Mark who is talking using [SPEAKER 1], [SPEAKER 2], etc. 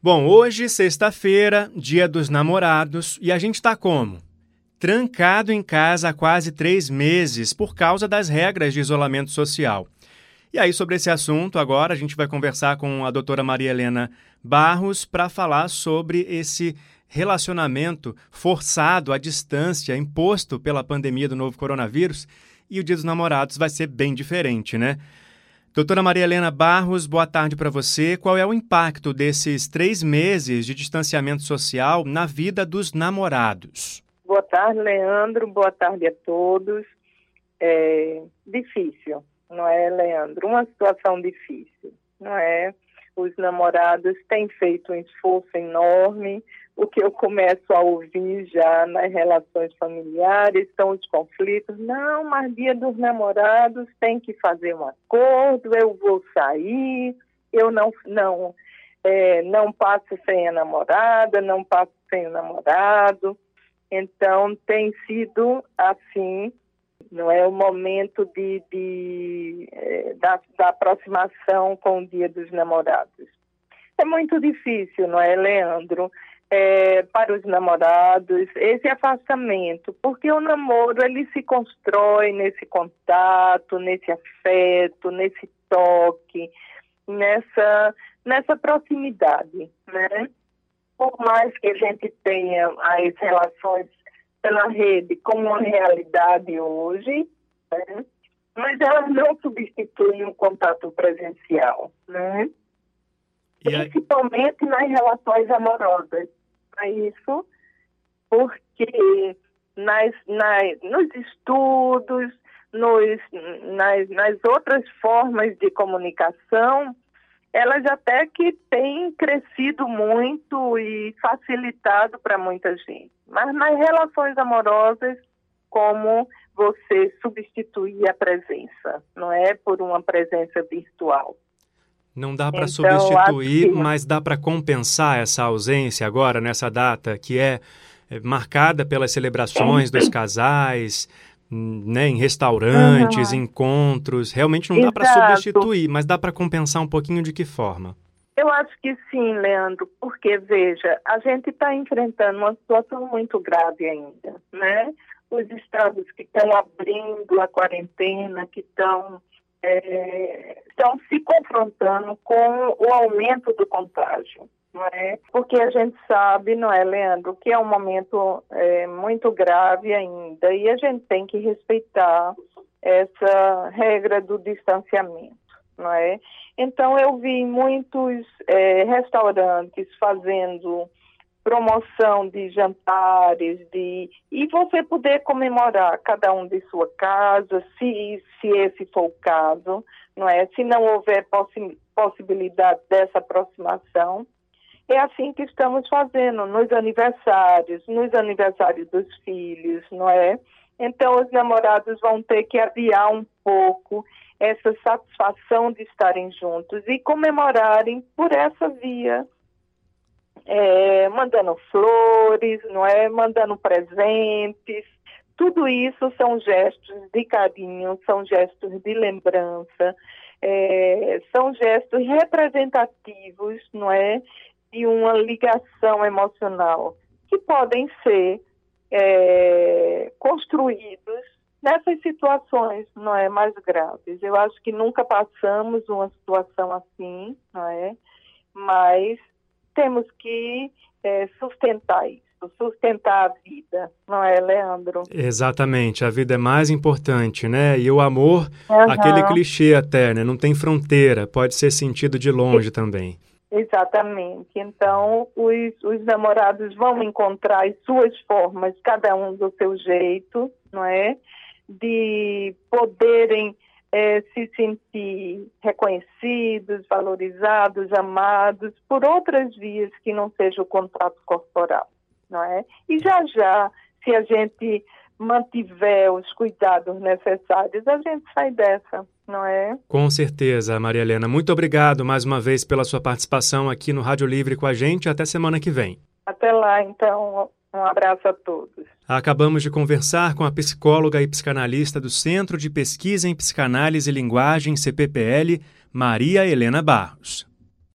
[SPEAKER 1] Bom, hoje, sexta-feira, dia dos namorados, e a gente tá como? Trancado em casa há quase três meses por causa das regras de isolamento social. E aí, sobre esse assunto, agora a gente vai conversar com a doutora Maria Helena Barros para falar sobre esse relacionamento forçado à distância imposto pela pandemia do novo coronavírus. E o Dia dos Namorados vai ser bem diferente, né? Doutora Maria Helena Barros, boa tarde para você. Qual é o impacto desses três meses de distanciamento social na vida dos namorados?
[SPEAKER 2] Boa tarde, Leandro. Boa tarde a todos. É difícil, não é, Leandro? Uma situação difícil, não é? Os namorados têm feito um esforço enorme o que eu começo a ouvir já nas relações familiares são os conflitos. Não, mas dia dos namorados tem que fazer um acordo, eu vou sair, eu não, não, é, não passo sem a namorada, não passo sem o namorado. Então tem sido assim, não é o momento de, de é, da, da aproximação com o dia dos namorados. É muito difícil, não é, Leandro? É, para os namorados esse afastamento, porque o namoro ele se constrói nesse contato, nesse afeto, nesse toque, nessa nessa proximidade, né? Por mais que a gente tenha as relações pela rede como uma realidade hoje, né? mas elas não substituem o contato presencial, né? Principalmente nas relações amorosas a isso, porque nas, nas, nos estudos, nos, nas, nas outras formas de comunicação, elas até que têm crescido muito e facilitado para muita gente. Mas nas relações amorosas, como você substituir a presença, não é por uma presença virtual.
[SPEAKER 1] Não dá para então, substituir, mas dá para compensar essa ausência agora, nessa data, que é, é marcada pelas celebrações dos casais, né, em restaurantes, uhum. encontros. Realmente não dá para substituir, mas dá para compensar um pouquinho de que forma?
[SPEAKER 2] Eu acho que sim, Leandro, porque, veja, a gente está enfrentando uma situação muito grave ainda, né? Os estados que estão abrindo a quarentena, que estão é, estão se confrontando com o aumento do contágio. Não é? Porque a gente sabe, não é, Leandro, que é um momento é, muito grave ainda e a gente tem que respeitar essa regra do distanciamento, não é? Então eu vi muitos é, restaurantes fazendo promoção de jantares, de e você poder comemorar cada um de sua casa, se, se esse for o caso, não é? Se não houver possi possibilidade dessa aproximação, é assim que estamos fazendo nos aniversários, nos aniversários dos filhos, não é? Então os namorados vão ter que adiar um pouco essa satisfação de estarem juntos e comemorarem por essa via é, mandando flores, não é? Mandando presentes. Tudo isso são gestos de carinho, são gestos de lembrança, é, são gestos representativos, não é? De uma ligação emocional que podem ser é, construídos nessas situações, não é, mais graves. Eu acho que nunca passamos uma situação assim, não é? Mas temos que é, sustentar isso sustentar a vida, não é, Leandro?
[SPEAKER 1] Exatamente, a vida é mais importante, né? E o amor, uhum. aquele clichê até, né? Não tem fronteira, pode ser sentido de longe também.
[SPEAKER 2] Exatamente. Então, os, os namorados vão encontrar as suas formas, cada um do seu jeito, não é? De poderem é, se sentir reconhecidos, valorizados, amados por outras vias que não seja o contato corporal, não é? E já já, se a gente mantiver os cuidados necessários, a gente sai dessa, não é?
[SPEAKER 1] Com certeza, Maria Helena. Muito obrigado mais uma vez pela sua participação aqui no Rádio Livre com a gente. Até semana que vem.
[SPEAKER 2] Até lá, então. Um abraço a todos.
[SPEAKER 1] Acabamos de conversar com a psicóloga e psicanalista do Centro de Pesquisa em Psicanálise e Linguagem, CPPL, Maria Helena Barros.